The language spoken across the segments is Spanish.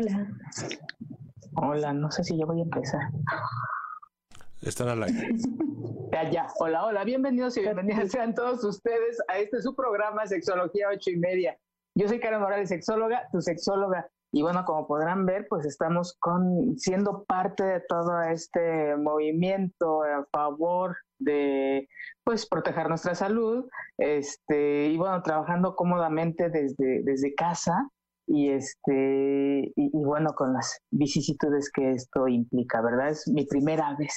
Hola. Hola, no sé si ya voy a empezar. Están al aire. Ya, ya. Hola, hola. Bienvenidos y bienvenidas sean todos ustedes a este su programa Sexología ocho y media. Yo soy Karen Morales, sexóloga, tu sexóloga. Y bueno, como podrán ver, pues estamos con, siendo parte de todo este movimiento a favor de pues proteger nuestra salud, este, y bueno, trabajando cómodamente desde, desde casa, y este y, bueno con las vicisitudes que esto implica verdad es mi primera vez.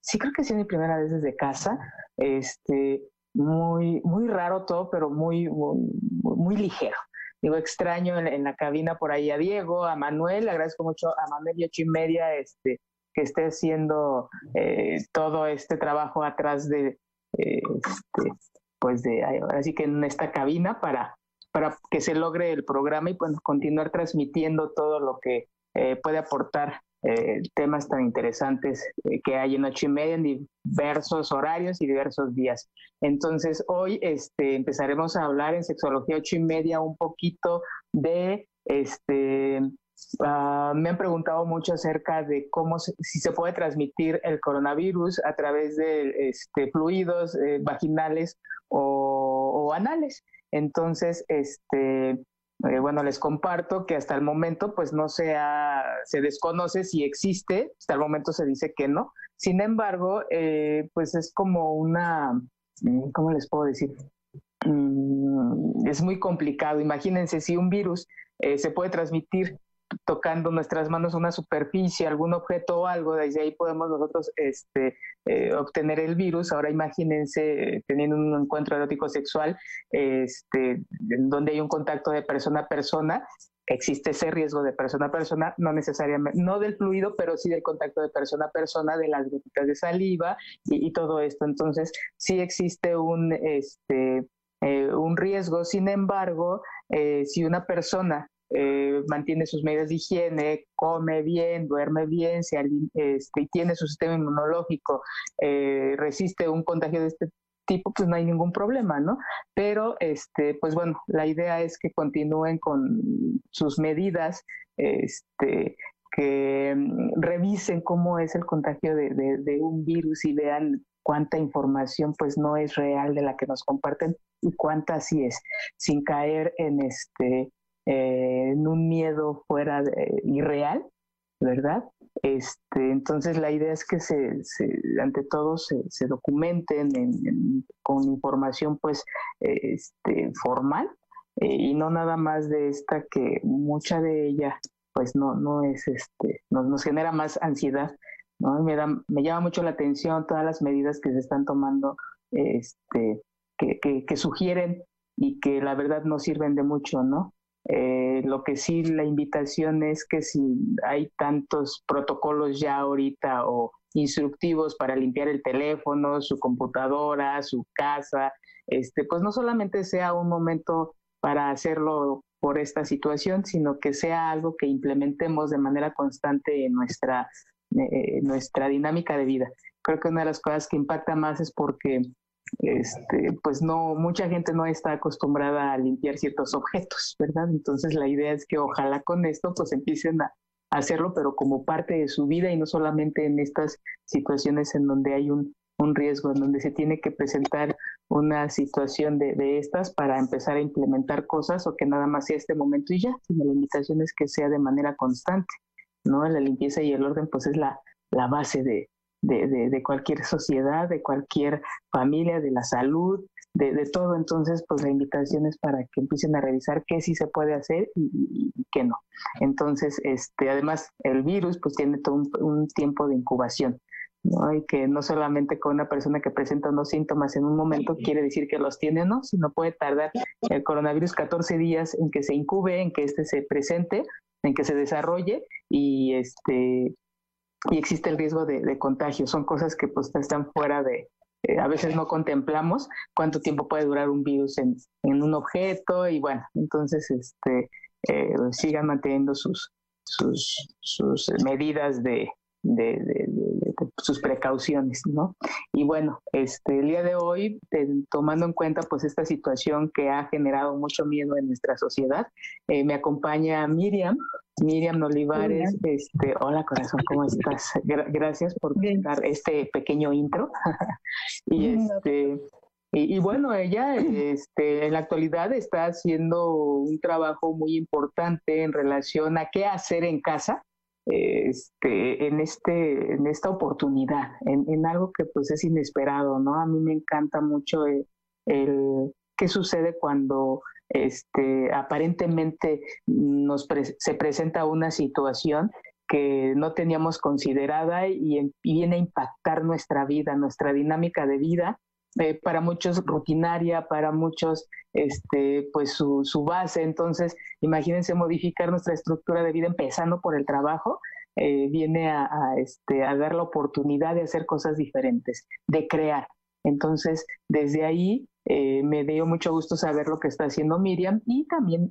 Sí creo que sí mi primera vez desde casa este muy muy raro todo pero muy muy, ligero. Digo extraño en, la cabina por ahí a Diego a Manuel agradezco mucho a Manuel y ocho y media este que esté haciendo eh, todo este trabajo atrás de este, pues de así que en esta cabina para para que se logre el programa y pues, continuar transmitiendo todo lo que eh, puede aportar eh, temas tan interesantes eh, que hay en ocho y media en diversos horarios y diversos días. Entonces, hoy este, empezaremos a hablar en sexología ocho y media un poquito de este. Ah, me han preguntado mucho acerca de cómo si se puede transmitir el coronavirus a través de este, fluidos vaginales o anales. Entonces, este, eh, bueno, les comparto que hasta el momento, pues no se se desconoce si existe, hasta el momento se dice que no. Sin embargo, eh, pues es como una, mm, ¿cómo les puedo decir? Mm, es muy complicado. Imagínense si un virus eh, se puede transmitir tocando nuestras manos una superficie, algún objeto o algo, desde ahí podemos nosotros este, eh, obtener el virus. Ahora imagínense teniendo un encuentro erótico sexual este, donde hay un contacto de persona a persona, existe ese riesgo de persona a persona, no necesariamente, no del fluido, pero sí del contacto de persona a persona, de las gotitas de saliva y, todo esto. Entonces, sí existe un, este, eh, un riesgo. Sin embargo, eh, si una persona eh, mantiene sus medidas de higiene, come bien, duerme bien, se este, tiene su sistema inmunológico, eh, resiste un contagio de este tipo, pues no hay ningún problema, ¿no? Pero, este, pues bueno, la idea es que continúen con sus medidas, este, que mm, revisen cómo es el contagio de, de un virus y vean cuánta información pues no es real de la que nos comparten y cuánta sí es, sin caer en este eh, en un miedo fuera irreal, ¿verdad? Este, entonces la idea es que se, ante todo se, documenten con información pues este, formal eh, y no nada más de esta que mucha de ella pues no, no es este, nos, genera más ansiedad, ¿no? Me, da, me llama mucho la atención todas las medidas que se están tomando este, que, que sugieren y que la verdad no sirven de mucho, ¿no? Eh, lo que sí la invitación es que si hay tantos protocolos ya ahorita o instructivos para limpiar el teléfono, su computadora, su casa, este, pues no solamente sea un momento para hacerlo por esta situación, sino que sea algo que implementemos de manera constante en nuestra, eh, nuestra dinámica de vida. Creo que una de las cosas que impacta más es porque este, pues no, mucha gente no está acostumbrada a limpiar ciertos objetos, ¿verdad? Entonces la idea es que ojalá con esto pues empiecen a, hacerlo, pero como parte de su vida y no solamente en estas situaciones en donde hay un, riesgo, en donde se tiene que presentar una situación de, de, estas para empezar a implementar cosas o que nada más sea este momento y ya, sino la invitación es que sea de manera constante, ¿no? La limpieza y el orden pues es la, la base de, de, cualquier sociedad, de cualquier familia, de la salud, de, todo. Entonces, pues la invitación es para que empiecen a revisar qué sí se puede hacer y, qué no. Entonces, este, además, el virus pues tiene todo un, tiempo de incubación. ¿no? Y que no solamente con una persona que presenta unos síntomas en un momento quiere decir que los tiene, ¿no? Sino puede tardar el coronavirus 14 días en que se incube, en que este se presente, en que se desarrolle y este y existe el riesgo de, contagio. Son cosas que pues están fuera de, eh, a veces no contemplamos cuánto tiempo puede durar un virus en, en un objeto y bueno, entonces este eh, sigan manteniendo sus, sus, sus medidas de, de, sus precauciones, ¿no? Y bueno, este, el día de hoy, tomando en cuenta pues esta situación que ha generado mucho miedo en nuestra sociedad, eh, me acompaña Miriam, Miriam Olivares, este, hola corazón, ¿cómo estás? gracias por dar este pequeño intro. y este y, bueno, ella este, en la actualidad está haciendo un trabajo muy importante en relación a qué hacer en casa este, en, este, en esta oportunidad, en, algo que pues es inesperado, ¿no? A mí me encanta mucho el, qué sucede cuando este, aparentemente nos se presenta una situación que no teníamos considerada y, y, viene a impactar nuestra vida, nuestra dinámica de vida eh, para muchos rutinaria, para muchos este, pues su, base. Entonces, imagínense modificar nuestra estructura de vida empezando por el trabajo, eh, viene a, este, a dar la oportunidad de hacer cosas diferentes, de crear. Entonces, desde ahí eh, me dio mucho gusto saber lo que está haciendo Miriam y también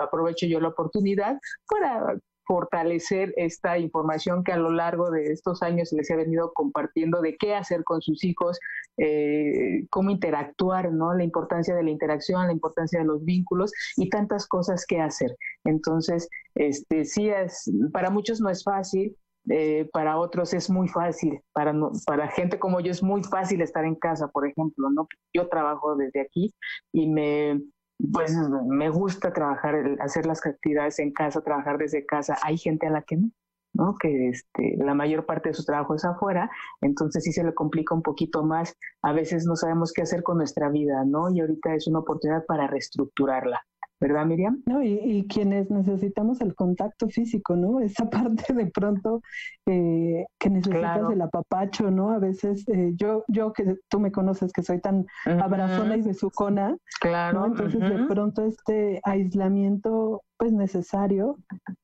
aprovecho yo la oportunidad para fortalecer esta información que a lo largo de estos años les he venido compartiendo de qué hacer con sus hijos, eh, cómo interactuar, ¿no? La importancia de la interacción, la importancia de los vínculos y tantas cosas que hacer. Entonces, este, sí es, para muchos no es fácil, eh, para otros es muy fácil, para, para gente como yo es muy fácil estar en casa, por ejemplo, ¿no? Yo trabajo desde aquí y me, pues me gusta trabajar, hacer las actividades en casa, trabajar desde casa. Hay gente a la que no, ¿no? Que este, la mayor parte de su trabajo es afuera, entonces sí se le complica un poquito más. A veces no sabemos qué hacer con nuestra vida, ¿no? Y ahorita es una oportunidad para reestructurarla. ¿Verdad, Miriam? No, y, quienes necesitamos el contacto físico, ¿no? Esa parte de pronto eh, que necesitas el apapacho, ¿no? A veces eh, yo, yo que tú me conoces que soy tan abrazona y besucona, claro. ¿no? Entonces de pronto este aislamiento, pues necesario,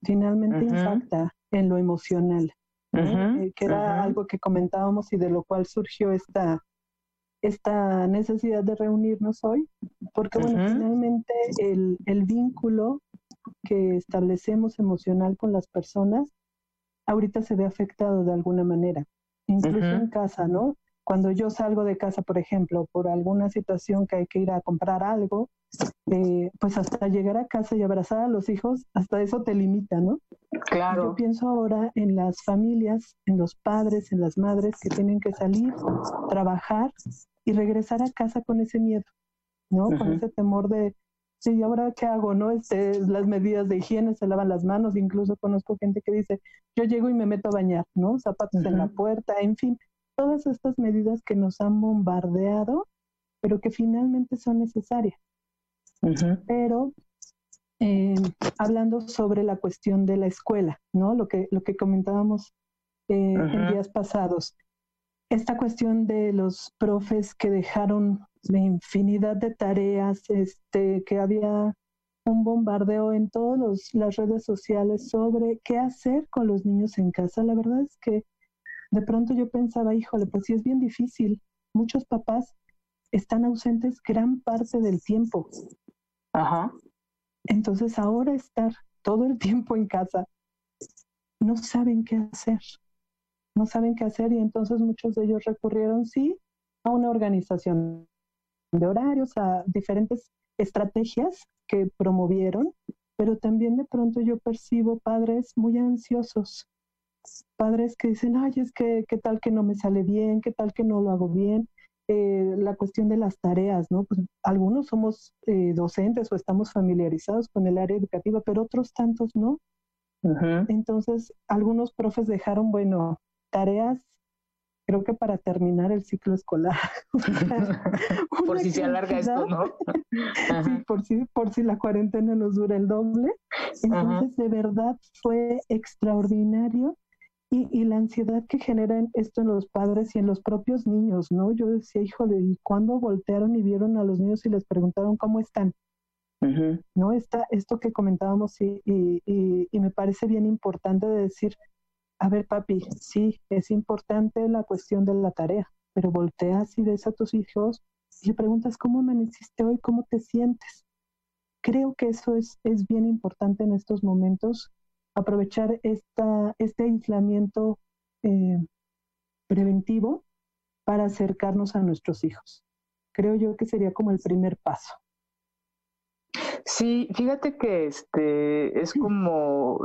finalmente impacta en lo emocional, eh, que era algo que comentábamos y de lo cual surgió esta esta necesidad de reunirnos hoy, porque bueno, finalmente el, el, vínculo que establecemos emocional con las personas ahorita se ve afectado de alguna manera, incluso en casa, ¿no? Cuando yo salgo de casa, por ejemplo, por alguna situación que hay que ir a comprar algo, eh, pues hasta llegar a casa y abrazar a los hijos, hasta eso te limita, ¿no? Claro. Yo pienso ahora en las familias, en los padres, en las madres que tienen que salir, trabajar y regresar a casa con ese miedo, ¿no? Con ese temor de, sí, ¿ahora qué hago? ¿No? Este, las medidas de higiene, se lavan las manos, incluso conozco gente que dice, yo llego y me meto a bañar, ¿no? Zapatos en la puerta, en fin, todas estas medidas que nos han bombardeado, pero que finalmente son necesarias. Pero eh, hablando sobre la cuestión de la escuela, ¿no? Lo que, lo que comentábamos eh, en días pasados esta cuestión de los profes que dejaron infinidad de tareas, este, que había un bombardeo en todas las redes sociales sobre qué hacer con los niños en casa. La verdad es que de pronto yo pensaba, híjole, pues sí es bien difícil. Muchos papás están ausentes gran parte del tiempo. Ajá. Entonces ahora estar todo el tiempo en casa, no saben qué hacer no saben qué hacer y entonces muchos de ellos recurrieron, sí, a una organización de horarios, a diferentes estrategias que promovieron, pero también de pronto yo percibo padres muy ansiosos, padres que dicen, ay, es que qué tal que no me sale bien, qué tal que no lo hago bien, eh, la cuestión de las tareas, ¿no? Pues algunos somos eh, docentes o estamos familiarizados con el área educativa, pero otros tantos no. Entonces, algunos profes dejaron, bueno, tareas creo que para terminar el ciclo escolar. por si se alarga esto, ¿no? sí, por si, por si la cuarentena nos dura el doble. Entonces, de verdad fue extraordinario y, y, la ansiedad que genera esto en los padres y en los propios niños, ¿no? Yo decía, híjole, ¿y cuando voltearon y vieron a los niños y les preguntaron cómo están? ¿No? Está esto que comentábamos y, y, y, me parece bien importante de decir, a ver, papi, sí, es importante la cuestión de la tarea, pero volteas y ves a tus hijos y le preguntas, ¿cómo amaneciste hoy? ¿Cómo te sientes? Creo que eso es, es bien importante en estos momentos aprovechar esta, este aislamiento eh, preventivo para acercarnos a nuestros hijos. Creo yo que sería como el primer paso. Sí, fíjate que este es como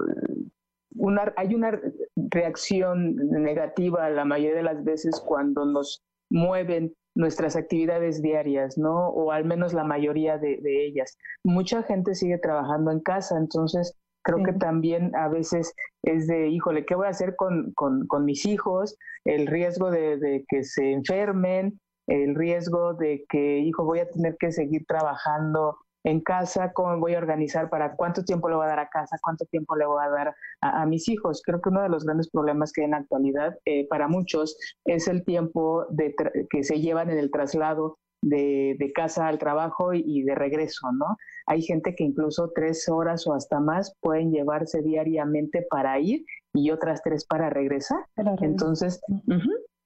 una, hay una reacción negativa la mayoría de las veces cuando nos mueven nuestras actividades diarias, ¿no? O al menos la mayoría de, de ellas. Mucha gente sigue trabajando en casa, entonces Creo que también a veces es de, híjole, ¿qué voy a hacer con, con, con mis hijos? El riesgo de, de, que se enfermen, el riesgo de que, hijo, voy a tener que seguir trabajando en casa, cómo voy a organizar para cuánto tiempo le voy a dar a casa, cuánto tiempo le voy a dar a, mis hijos. Creo que uno de los grandes problemas que hay en la actualidad eh, para muchos es el tiempo de que se llevan en el traslado de, de, casa al trabajo y, de regreso, ¿no? Hay gente que incluso tres horas o hasta más pueden llevarse diariamente para ir y otras tres para regresar. Entonces,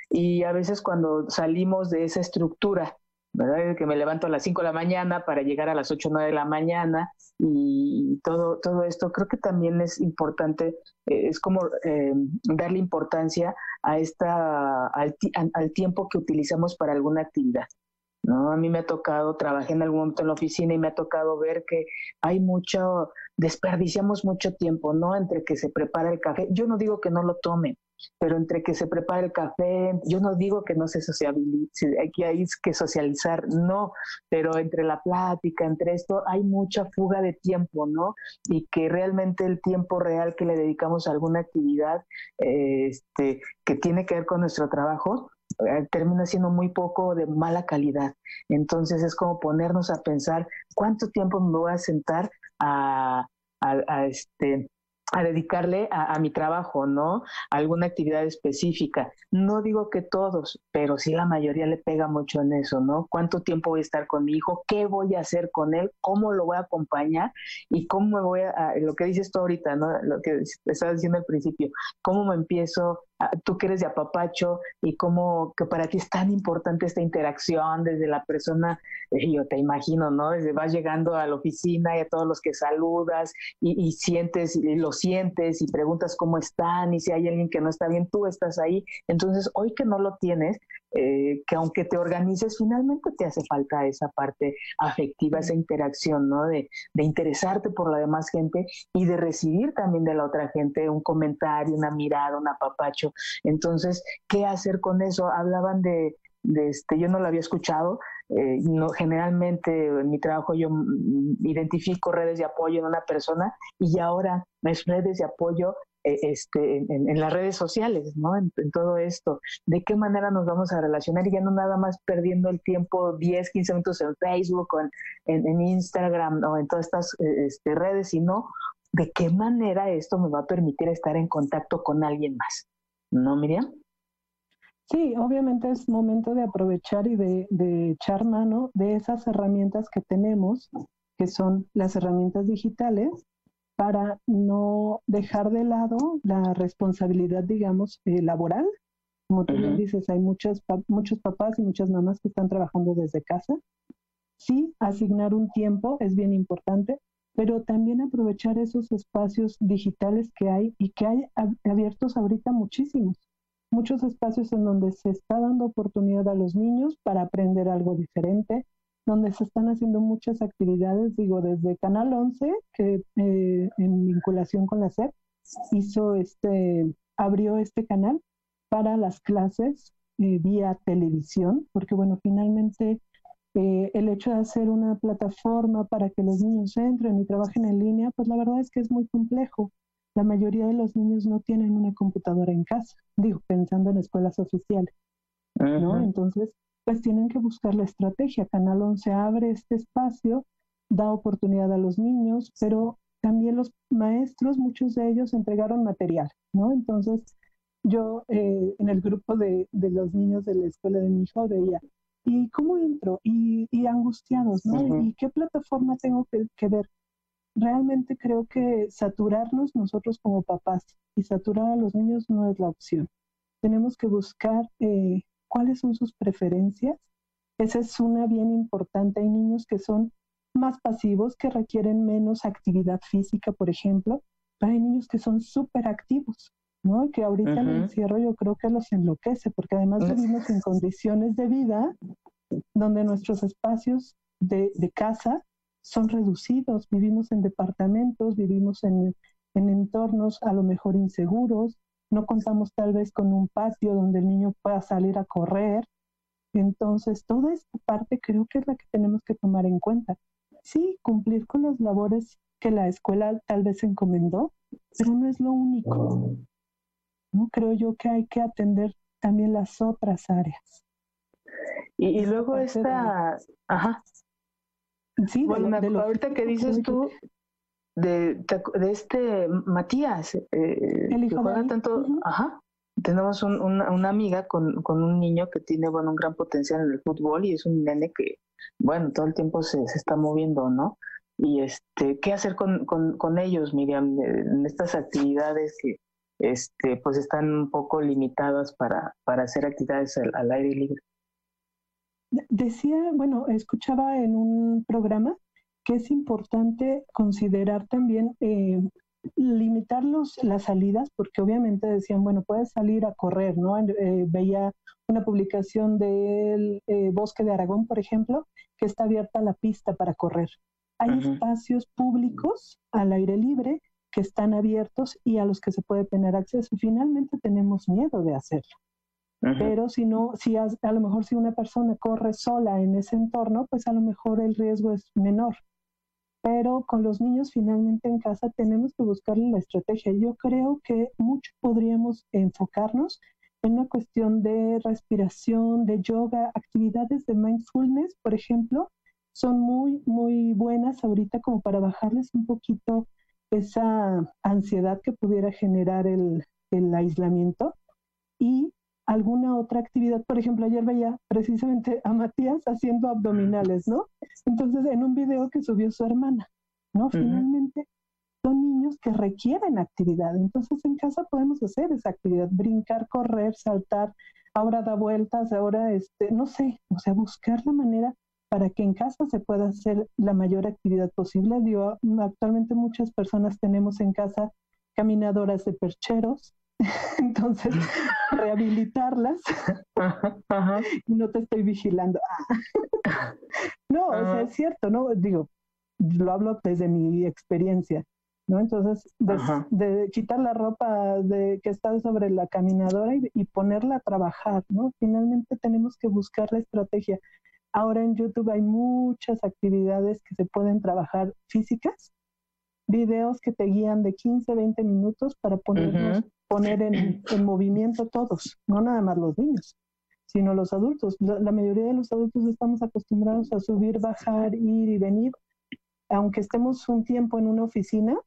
y a veces cuando salimos de esa estructura, ¿verdad? Que me levanto a las 5 de la mañana para llegar a las 8 o 9 de la mañana y todo, todo esto, creo que también es importante, eh, es como eh, darle importancia a esta, al, al tiempo que utilizamos para alguna actividad. ¿no? A mí me ha tocado, trabajé en algún momento en la oficina y me ha tocado ver que hay mucho, desperdiciamos mucho tiempo, ¿no? Entre que se prepara el café, yo no digo que no lo tomen, pero entre que se prepara el café, yo no digo que no se socialice, aquí hay que socializar, no, pero entre la plática, entre esto, hay mucha fuga de tiempo, ¿no? Y que realmente el tiempo real que le dedicamos a alguna actividad este, que tiene que ver con nuestro trabajo, eh, termina siendo muy poco de mala calidad. Entonces es como ponernos a pensar cuánto tiempo me voy a sentar a, a este, a dedicarle a, mi trabajo, ¿no? A alguna actividad específica. No digo que todos, pero sí la mayoría le pega mucho en eso, ¿no? ¿Cuánto tiempo voy a estar con mi hijo? ¿Qué voy a hacer con él? ¿Cómo lo voy a acompañar? ¿Y cómo me voy a, lo que dices tú ahorita, ¿no? Lo que estabas diciendo al principio, ¿cómo me empiezo tú que eres de apapacho y cómo que para ti es tan importante esta interacción desde la persona, eh, yo te imagino, ¿no? Desde vas llegando a la oficina y a todos los que saludas y, sientes, y lo sientes y preguntas cómo están y si hay alguien que no está bien, tú estás ahí. Entonces, hoy que no lo tienes, eh, que aunque te organices, finalmente te hace falta esa parte afectiva, esa interacción, ¿no? De, de interesarte por la demás gente y de recibir también de la otra gente un comentario, una mirada, un apapacho. Entonces, ¿qué hacer con eso? Hablaban de, de este, yo no lo había escuchado, eh, no, generalmente en mi trabajo yo identifico redes de apoyo en una persona y ahora es redes de apoyo eh, este, en, las redes sociales, ¿no? En, todo esto. ¿De qué manera nos vamos a relacionar? Y ya no nada más perdiendo el tiempo 10, 15 minutos en Facebook o en, en Instagram o en todas estas eh, este, redes, sino de qué manera esto me va a permitir estar en contacto con alguien más. ¿No, Miriam? Sí, obviamente es momento de aprovechar y de, de, echar mano de esas herramientas que tenemos, que son las herramientas digitales, para no dejar de lado la responsabilidad, digamos, eh, laboral. Como tú dices, hay muchos, muchos papás y muchas mamás que están trabajando desde casa. Sí, asignar un tiempo es bien importante, pero también aprovechar esos espacios digitales que hay y que hay abiertos ahorita muchísimos. Muchos espacios en donde se está dando oportunidad a los niños para aprender algo diferente, donde se están haciendo muchas actividades, digo, desde Canal 11, que eh, en vinculación con la SEP, hizo este, abrió este canal para las clases eh, vía televisión, porque bueno, finalmente eh, el hecho de hacer una plataforma para que los niños entren y trabajen en línea, pues la verdad es que es muy complejo. La mayoría de los niños no tienen una computadora en casa, digo, pensando en escuelas oficiales. ¿no? Entonces, pues tienen que buscar la estrategia. Canal 11 abre este espacio, da oportunidad a los niños, pero también los maestros, muchos de ellos entregaron material, ¿no? Entonces, yo eh, en el grupo de, de, los niños de la escuela de mi hijo veía, ¿y cómo entro? Y, y angustiados, ¿no? ¿Y qué plataforma tengo que, que, ver? Realmente creo que saturarnos nosotros como papás y saturar a los niños no es la opción. Tenemos que buscar eh, cuáles son sus preferencias. Esa es una bien importante. Hay niños que son más pasivos, que requieren menos actividad física, por ejemplo, pero hay niños que son súper activos, ¿no? Que ahorita el encierro yo creo que los enloquece, porque además vivimos en condiciones de vida donde nuestros espacios de, de casa son reducidos, vivimos en departamentos, vivimos en, en entornos a lo mejor inseguros, no contamos tal vez con un patio donde el niño pueda salir a correr. Entonces, toda esta parte creo que es la que tenemos que tomar en cuenta sí, cumplir con las labores que la escuela tal vez encomendó, pero no es lo único. ¿no? Creo yo que hay que atender también las otras áreas. Y, luego esta, ajá. Sí, bueno, ahorita que dices tú de, de, este Matías, eh, el hijo que juega tanto, ajá, tenemos un, una, una, amiga con, con, un niño que tiene, bueno, un gran potencial en el fútbol y es un nene que bueno, todo el tiempo se, se está moviendo, ¿no? Y este, ¿qué hacer con, con, con ellos, Miriam, en estas actividades que este, pues están un poco limitadas para, para hacer actividades al, aire libre? Decía, bueno, escuchaba en un programa que es importante considerar también eh, limitar los, las salidas, porque obviamente decían, bueno, puedes salir a correr, ¿no? Eh, veía una publicación del eh, Bosque de Aragón, por ejemplo, que está abierta la pista para correr. Hay espacios públicos al aire libre que están abiertos y a los que se puede tener acceso. Finalmente tenemos miedo de hacerlo. Pero si no, si a, a, lo mejor si una persona corre sola en ese entorno, pues a lo mejor el riesgo es menor. Pero con los niños finalmente en casa tenemos que buscarle la estrategia. Yo creo que mucho podríamos enfocarnos en una cuestión de respiración, de yoga, actividades de mindfulness, por ejemplo, son muy, muy buenas ahorita como para bajarles un poquito esa ansiedad que pudiera generar el, el aislamiento y alguna otra actividad. Por ejemplo, ayer veía precisamente a Matías haciendo abdominales, ¿no? Entonces, en un video que subió su hermana, ¿no? Finalmente, son niños que requieren actividad. Entonces en casa podemos hacer esa actividad, brincar, correr, saltar, ahora da vueltas, ahora, este, no sé, o sea, buscar la manera para que en casa se pueda hacer la mayor actividad posible. Digo, actualmente muchas personas tenemos en casa caminadoras de percheros, entonces rehabilitarlas y no te estoy vigilando. no, o sea, es cierto, ¿no? Digo, lo hablo desde mi experiencia. ¿no? Entonces, de, quitar la ropa de, que está sobre la caminadora y, ponerla a trabajar, ¿no? Finalmente tenemos que buscar la estrategia. Ahora en YouTube hay muchas actividades que se pueden trabajar físicas, videos que te guían de 15, 20 minutos para ponernos, poner en, en, movimiento todos, no nada más los niños, sino los adultos. la mayoría de los adultos estamos acostumbrados a subir, bajar, ir y venir aunque estemos un tiempo en una oficina,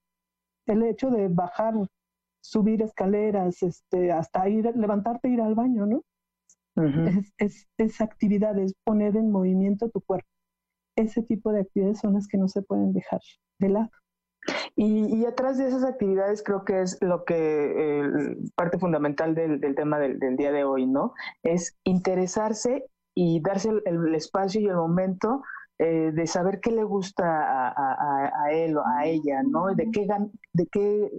el hecho de bajar, subir escaleras, este, hasta ir, levantarte e ir al baño, ¿no? es, es, es, actividad, es poner en movimiento tu cuerpo. Ese tipo de actividades son las que no se pueden dejar de lado. Y, y atrás de esas actividades creo que es lo que eh, parte fundamental del, del tema del, del, día de hoy, ¿no? Es interesarse y darse el, el espacio y el momento eh, de saber qué le gusta a, él o a ella, ¿no? De qué, de qué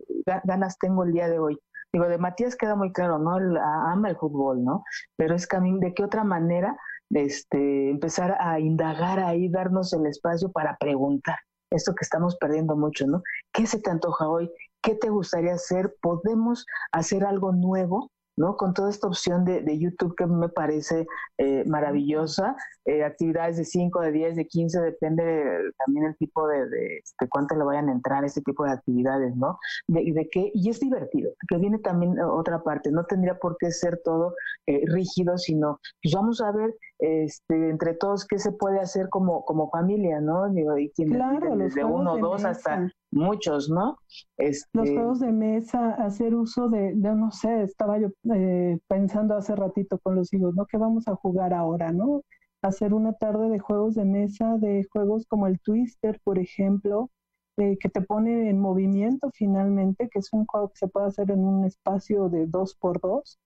ganas tengo el día de hoy. Digo, de Matías queda muy claro, ¿no? Él ama el fútbol, ¿no? Pero es que de qué otra manera este, empezar a indagar ahí, darnos el espacio para preguntar. Esto que estamos perdiendo mucho, ¿no? ¿Qué se te antoja hoy? ¿Qué te gustaría hacer? ¿Podemos hacer algo nuevo? ¿No? Con toda esta opción de, de YouTube que me parece eh, maravillosa, eh, actividades de 5, de 10, de 15, depende también el tipo de, de, cuánto le vayan a entrar este tipo de actividades, ¿no? De, de qué, y es divertido, que viene también otra parte, no tendría por qué ser todo eh, rígido, sino pues vamos a ver este, entre todos qué se puede hacer como, como familia, ¿no? Y, claro, desde uno o dos hasta muchos, ¿no? Este... Los juegos de mesa, hacer uso de, de no sé, estaba yo eh, pensando hace ratito con los hijos, ¿no? ¿Qué vamos a jugar ahora, no? Hacer una tarde de juegos de mesa, de juegos como el Twister, por ejemplo, eh, que te pone en movimiento finalmente, que es un juego que se puede hacer en un espacio de dos por dos,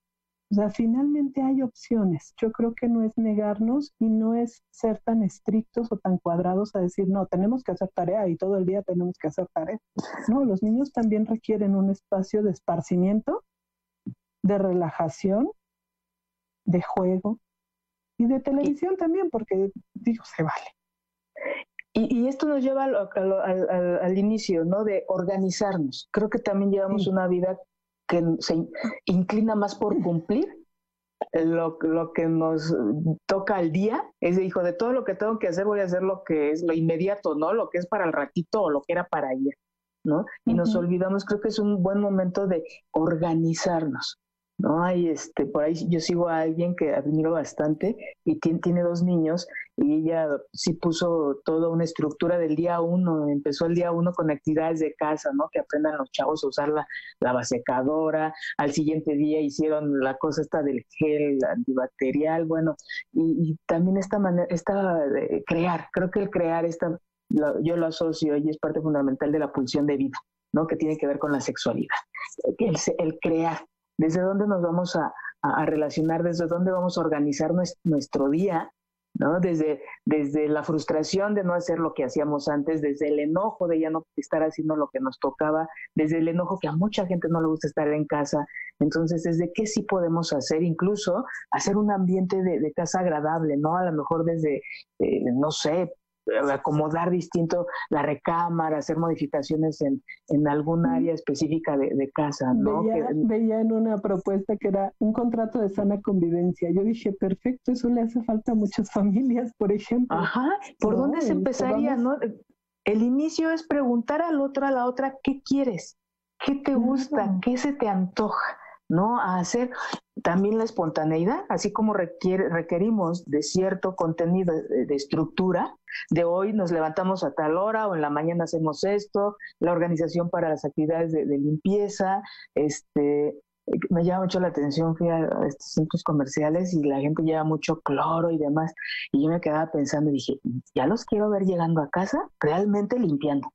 o sea, finalmente hay opciones. Yo creo que no es negarnos y no es ser tan estrictos o tan cuadrados a decir, no, tenemos que hacer tarea y todo el día tenemos que hacer tarea. No, los niños también requieren un espacio de esparcimiento, de relajación, de juego y de televisión también, porque digo, se vale. Y, esto nos lleva al, al, al, inicio, ¿no? De organizarnos. Creo que también llevamos una vida que se inclina más por cumplir lo, lo, que nos toca al día, es de hijo, de todo lo que tengo que hacer voy a hacer lo que es lo inmediato, ¿no? Lo que es para el ratito o lo que era para ayer, ¿no? Y nos olvidamos, creo que es un buen momento de organizarnos, ¿no? Hay este, por ahí yo sigo a alguien que admiro bastante y tiene, tiene dos niños y ella sí puso toda una estructura del día uno, empezó el día uno con actividades de casa, ¿no? Que aprendan los chavos a usar la, la basecadora, al siguiente día hicieron la cosa esta del gel antibacterial, bueno, y, también esta manera, esta de crear, creo que el crear esta, yo lo asocio y es parte fundamental de la pulsión de vida, ¿no? Que tiene que ver con la sexualidad, el, el crear, desde dónde nos vamos a, a, relacionar, desde dónde vamos a organizar nuestro, día, ¿no? Desde, desde la frustración de no hacer lo que hacíamos antes, desde el enojo de ya no estar haciendo lo que nos tocaba, desde el enojo que a mucha gente no le gusta estar en casa. Entonces, desde qué sí podemos hacer, incluso hacer un ambiente de, casa agradable, ¿no? A lo mejor desde, eh, no sé, acomodar distinto la recámara, hacer modificaciones en, en algún área específica de, casa, ¿no? Veía, veía, en una propuesta que era un contrato de sana convivencia. Yo dije, perfecto, eso le hace falta a muchas familias, por ejemplo. Ajá, ¿por dónde se empezaría, no? El inicio es preguntar al otro, a la otra, ¿qué quieres? ¿Qué te gusta? ¿Qué se te antoja? ¿No? A hacer también la espontaneidad, así como requiere, requerimos de cierto contenido de, estructura, de hoy nos levantamos a tal hora o en la mañana hacemos esto, la organización para las actividades de, limpieza, este, me llama mucho la atención, fui a estos centros comerciales y la gente lleva mucho cloro y demás, y yo me quedaba pensando y dije, ya los quiero ver llegando a casa realmente limpiando.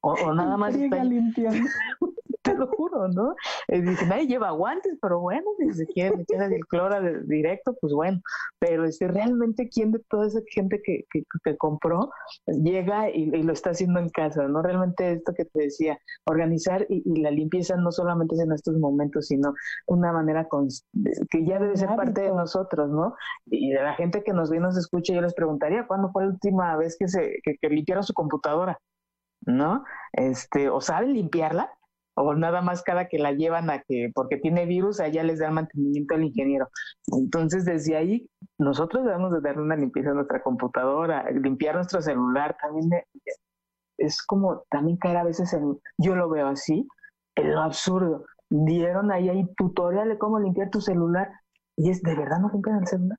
O, o nada más limpiando. lo juro, ¿no? Dice, nadie lleva guantes, pero bueno, si se quiere meter el cloro directo, pues bueno. Pero este, realmente, ¿quién de toda esa gente que, que, que compró llega y, lo está haciendo en casa, ¿no? Realmente esto que te decía, organizar y, la limpieza no solamente es en estos momentos, sino una manera con, que ya debe ser parte de nosotros, ¿no? Y de la gente que nos ve y nos escucha, yo les preguntaría, ¿cuándo fue la última vez que se que, que limpiaron su computadora? ¿no? Este, o saben limpiarla, o nada más cada que la llevan a que, porque tiene virus, allá les da el mantenimiento al ingeniero. Entonces, desde ahí, nosotros debemos de darle una limpieza a nuestra computadora, limpiar nuestro celular, también es como también caer a veces en, yo lo veo así, en lo absurdo. Dieron ahí, ahí tutorial de cómo limpiar tu celular, y es, ¿de verdad no limpian el celular?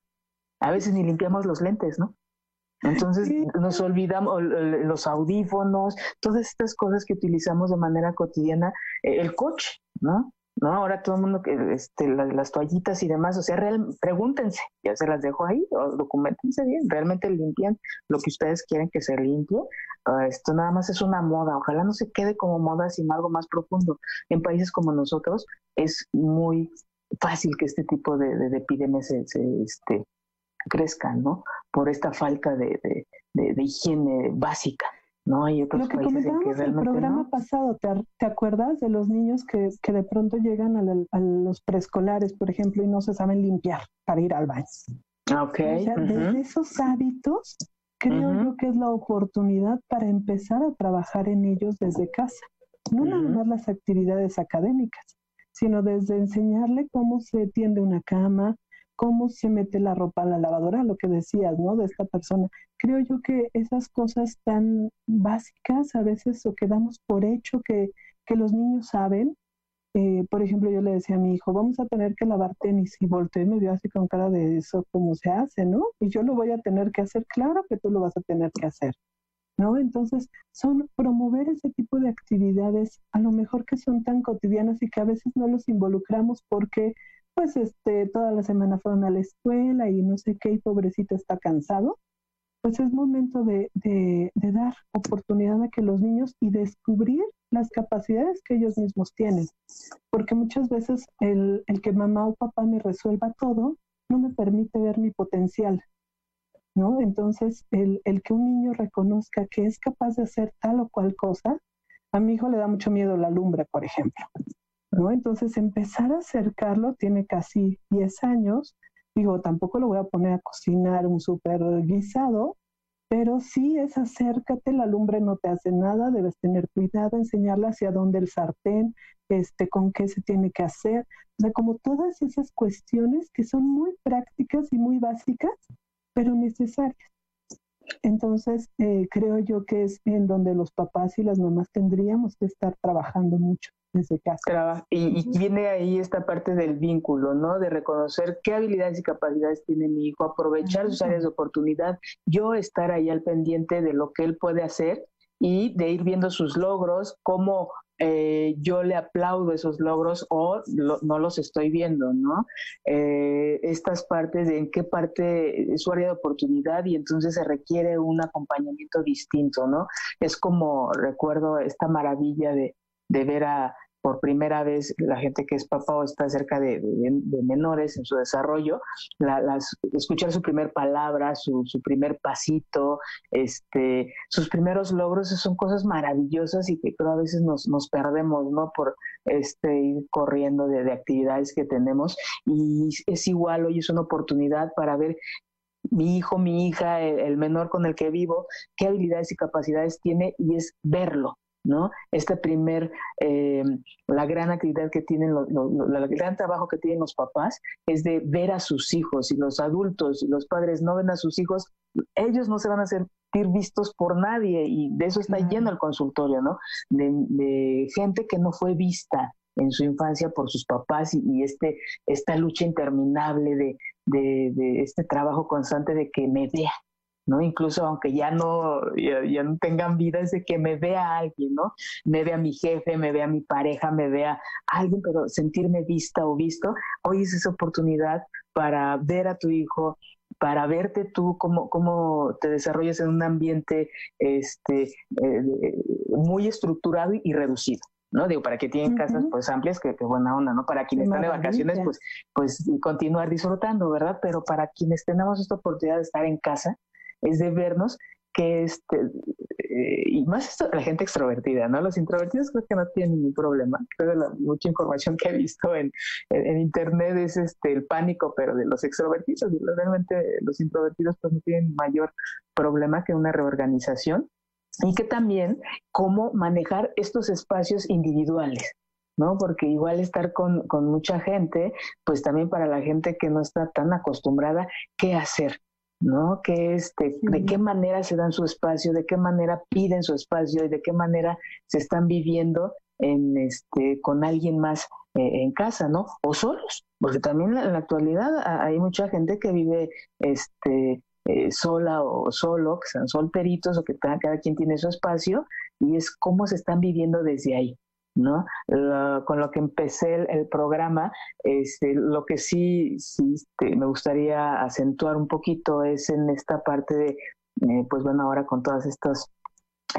A veces ni limpiamos los lentes, ¿no? Entonces nos olvidamos los audífonos, todas estas cosas que utilizamos de manera cotidiana, eh, el coche, ¿no? ¿no? Ahora todo el mundo que este, las, toallitas y demás, o sea, real, pregúntense, ya se las dejo ahí, o documentense bien, realmente limpian lo que ustedes quieren que se limpie. Ah, esto nada más es una moda, ojalá no se quede como moda, sino algo más profundo. En países como nosotros es muy fácil que este tipo de, de, epidemias se, se, este, crezcan, ¿no? Por esta falta de, de, higiene básica. ¿no? Hay otros Lo que comentábamos en el programa pasado, ¿te, acuerdas de los niños que, que de pronto llegan a, los preescolares, por ejemplo, y no se saben limpiar para ir al baño? Ah, ok. O sea, desde esos hábitos, creo yo que es la oportunidad para empezar a trabajar en ellos desde casa. No nada más las actividades académicas, sino desde enseñarle cómo se tiende una cama, cómo se mete la ropa a la lavadora, lo que decías, ¿no? De esta persona. Creo yo que esas cosas tan básicas a veces o quedamos por hecho que, que los niños saben. Eh, por ejemplo, yo le decía a mi hijo, vamos a tener que lavar tenis y volteé y me vio así con cara de eso, ¿cómo se hace, no? Y yo lo voy a tener que hacer, claro que tú lo vas a tener que hacer. ¿no? Entonces, son promover ese tipo de actividades, a lo mejor que son tan cotidianas y que a veces no los involucramos porque, pues, este, toda la semana fueron a la escuela y no sé qué, y pobrecito está cansado. Pues es momento de, de, dar oportunidad a que los niños y descubrir las capacidades que ellos mismos tienen. Porque muchas veces el, el que mamá o papá me resuelva todo no me permite ver mi potencial, ¿no? Entonces, el, el, que un niño reconozca que es capaz de hacer tal o cual cosa, a mi hijo le da mucho miedo la lumbre, por ejemplo, Entonces, empezar a acercarlo, tiene casi 10 años, digo, tampoco lo voy a poner a cocinar un súper guisado, pero sí es acércate, la lumbre no te hace nada, debes tener cuidado, enseñarle hacia dónde el sartén, este, con qué se tiene que hacer, o sea, como todas esas cuestiones que son muy prácticas y muy básicas, pero necesarias. Entonces, eh, creo yo que es en donde los papás y las mamás tendríamos que estar trabajando mucho desde casa. Y, y, viene ahí esta parte del vínculo, ¿no? De reconocer qué habilidades y capacidades tiene mi hijo, aprovechar sus áreas de oportunidad, yo estar ahí al pendiente de lo que él puede hacer y de ir viendo sus logros, cómo eh, yo le aplaudo esos logros o no los estoy viendo, ¿no? Eh, estas partes en qué parte es su área de oportunidad y entonces se requiere un acompañamiento distinto, ¿no? Es como recuerdo esta maravilla de ver a, por primera vez la gente que es papá o está cerca de, menores en su desarrollo, las, escuchar su primer palabra, su, primer pasito, este, sus primeros logros, son cosas maravillosas y que creo a veces nos, nos perdemos, ¿no? Por este, ir corriendo de, actividades que tenemos y es igual, hoy es una oportunidad para ver mi hijo, mi hija, el menor con el que vivo, qué habilidades y capacidades tiene y es verlo, ¿no? Este primer, eh, la gran actividad que tienen, el gran trabajo que tienen los papás es de ver a sus hijos y los adultos y los padres no ven a sus hijos, ellos no se van a sentir vistos por nadie y de eso está lleno el consultorio, ¿no? De, gente que no fue vista en su infancia por sus papás y, este, esta lucha interminable de, de, de este trabajo constante de que me vea, ¿no? Incluso aunque ya no, ya, no tengan vida, es de que me vea alguien, ¿no? Me vea mi jefe, me vea mi pareja, me vea alguien, pero sentirme vista o visto, hoy es esa oportunidad para ver a tu hijo, para verte tú cómo, cómo te desarrollas en un ambiente este, eh, muy estructurado y reducido. ¿no? Digo, para que tienen casas pues amplias, que, buena onda, ¿no? Para quienes están de vacaciones, pues, pues continuar disfrutando, ¿verdad? Pero para quienes tenemos esta oportunidad de estar en casa, es de vernos que este, eh, y más esto, la gente extrovertida, ¿no? Los introvertidos creo que no tienen ningún problema. Creo que la, mucha información que he visto en, en, internet es este el pánico, pero de los extrovertidos, realmente los introvertidos pues no tienen mayor problema que una reorganización y que también cómo manejar estos espacios individuales. ¿no? Porque igual estar con, con mucha gente, pues también para la gente que no está tan acostumbrada, ¿qué hacer? ¿No? Que este, de qué manera se dan su espacio, de qué manera piden su espacio y de qué manera se están viviendo en este con alguien más eh, en casa, ¿no? O solos, porque también en la actualidad hay mucha gente que vive este eh, sola o solo, que sean solteritos o que cada quien tiene su espacio y es cómo se están viviendo desde ahí. ¿No? con lo que empecé el, programa, este, lo que sí, sí este, me gustaría acentuar un poquito es en esta parte de, eh, pues bueno, ahora con todas estas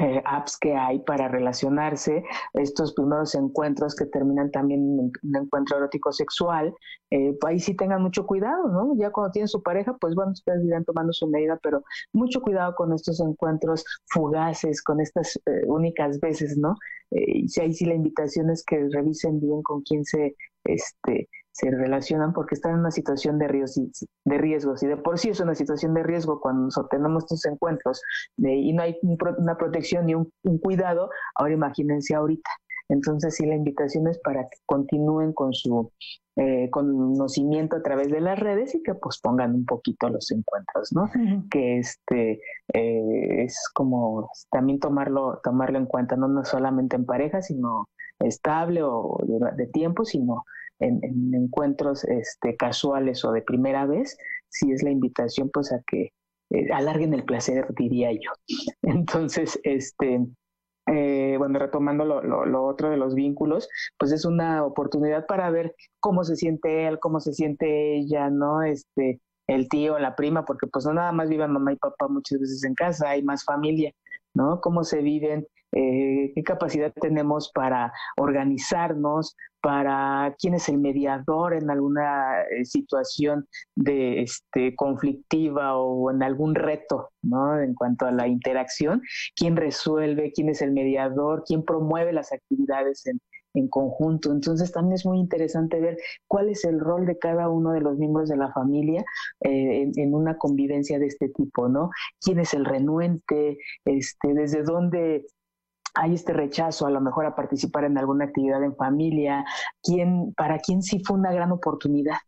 eh, apps que hay para relacionarse, estos primeros encuentros que terminan también en un encuentro erótico sexual, eh, pues ahí sí tengan mucho cuidado, ¿no? Ya cuando tienen su pareja, pues bueno, ustedes irán tomando su medida, pero mucho cuidado con estos encuentros fugaces, con estas eh, únicas veces, ¿no? y si ahí sí la invitación es que revisen bien con quién se, este, se relacionan porque están en una situación de, riesgos, de riesgos y de por sí es una situación de riesgo cuando nos tenemos estos encuentros y no hay una protección ni un, cuidado, ahora imagínense ahorita. Entonces sí, la invitación es para que continúen con su eh, conocimiento a través de las redes y que pospongan un poquito los encuentros, ¿no? Que este eh, es como también tomarlo, tomarlo en cuenta, no, no solamente en pareja, sino estable o de, tiempo, sino en, encuentros este, casuales o de primera vez, si es la invitación pues a que eh, alarguen el placer, diría yo. Entonces, este, eh, bueno, retomando lo, lo, otro de los vínculos, pues es una oportunidad para ver cómo se siente él, cómo se siente ella, ¿no? Este, el tío, la prima, porque pues no nada más viven mamá y papá muchas veces en casa, hay más familia, ¿no? Cómo se viven eh, qué capacidad tenemos para organizarnos, para quién es el mediador en alguna eh, situación de este conflictiva o en algún reto, ¿no? En cuanto a la interacción, quién resuelve, quién es el mediador, quién promueve las actividades en, en conjunto. Entonces también es muy interesante ver cuál es el rol de cada uno de los miembros de la familia eh, en, en, una convivencia de este tipo, ¿no? ¿Quién es el renuente? Este, ¿Desde dónde hay este rechazo a lo mejor a participar en alguna actividad en familia, ¿quién, para quién sí fue una gran oportunidad.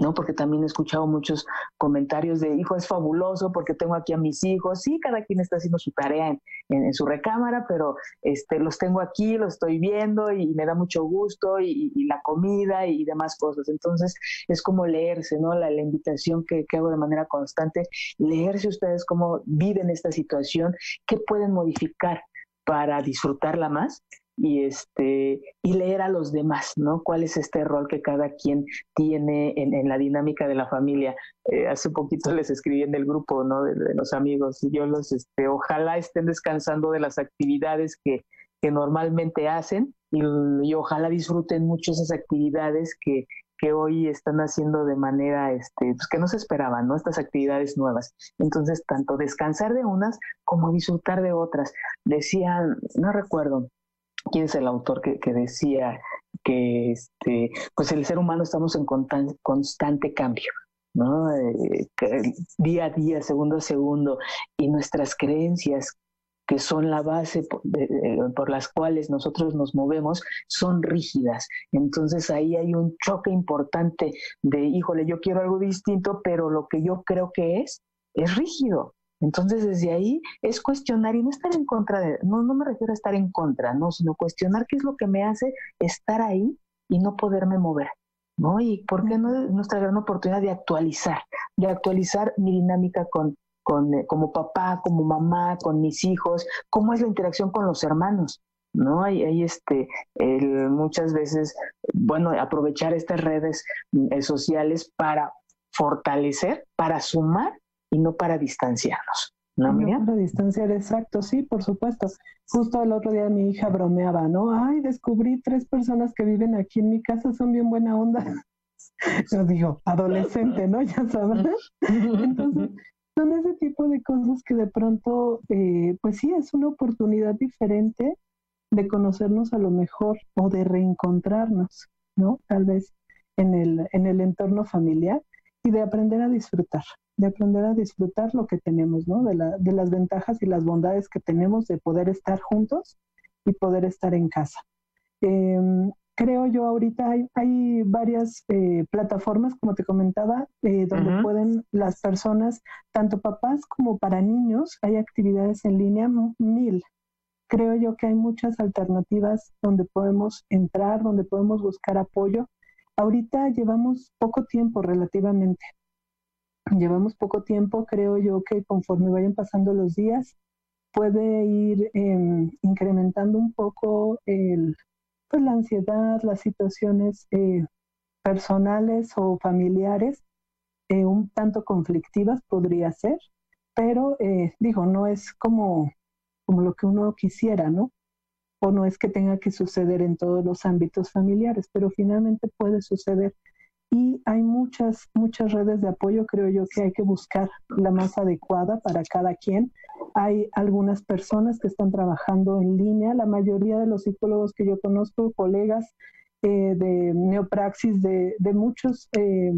¿no? Porque también he escuchado muchos comentarios de, hijo, es fabuloso porque tengo aquí a mis hijos. Sí, cada quien está haciendo su tarea en, en, su recámara, pero este, los tengo aquí, los estoy viendo y, me da mucho gusto y, la comida y demás cosas. Entonces, es como leerse, ¿no? La, invitación que, que hago de manera constante, leerse ustedes cómo viven esta situación, qué pueden modificar para disfrutarla más y este y leer a los demás, ¿no? ¿Cuál es este rol que cada quien tiene en, la dinámica de la familia? Eh, hace poquito les escribí en el grupo, ¿no? De, los amigos. Yo los, este, ojalá estén descansando de las actividades que, que normalmente hacen y, y, ojalá disfruten mucho esas actividades que, que hoy están haciendo de manera este, pues que no se esperaban, ¿no? Estas actividades nuevas. Entonces, tanto descansar de unas como disfrutar de otras. Decían, no recuerdo quién es el autor que, decía que este, pues el ser humano estamos en constante cambio. ¿no? Eh, día a día, segundo a segundo, y nuestras creencias que son la base por, las cuales nosotros nos movemos, son rígidas. Entonces ahí hay un choque importante de, híjole, yo quiero algo distinto, pero lo que yo creo que es, es rígido. Entonces desde ahí es cuestionar y no estar en contra de, no, no me refiero a estar en contra, no, sino cuestionar qué es lo que me hace estar ahí y no poderme mover. ¿no? Y por qué no nuestra gran oportunidad de actualizar, de actualizar mi dinámica con, con, eh, como papá, como mamá, con mis hijos, cómo es la interacción con los hermanos. ¿no? Hay, hay este, el, muchas veces, bueno, aprovechar estas redes eh, sociales para fortalecer, para sumar y no para distanciarnos. ¿No, No para distanciar, exacto, sí, por supuesto. Justo el otro día mi hija bromeaba, ¿no? Ay, descubrí tres personas que viven aquí en mi casa, son bien buena onda. Yo digo, adolescente, ¿no? Ya sabes. Entonces, son ese tipo de cosas que de pronto, eh, pues sí, es una oportunidad diferente de conocernos a lo mejor o de reencontrarnos, ¿no? Tal vez en el, en el entorno familiar y de aprender a disfrutar, de aprender a disfrutar lo que tenemos, ¿no? De, la, de las ventajas y las bondades que tenemos de poder estar juntos y poder estar en casa. Eh, creo yo ahorita hay, hay varias eh, plataformas, como te comentaba, eh, donde pueden las personas, tanto papás como para niños, hay actividades en línea mil. Creo yo que hay muchas alternativas donde podemos entrar, donde podemos buscar apoyo. Ahorita llevamos poco tiempo relativamente. Llevamos poco tiempo, creo yo que conforme vayan pasando los días, puede ir em, incrementando un poco el, pues la ansiedad, las situaciones eh, personales o familiares eh, un tanto conflictivas podría ser, pero eh, digo, no es como, como lo que uno quisiera, ¿no? O no es que tenga que suceder en todos los ámbitos familiares, pero finalmente puede suceder y hay muchas, muchas redes de apoyo, creo yo que hay que buscar la más adecuada para cada quien. Hay algunas personas que están trabajando en línea, la mayoría de los psicólogos que yo conozco, colegas eh, de neopraxis de, muchos eh,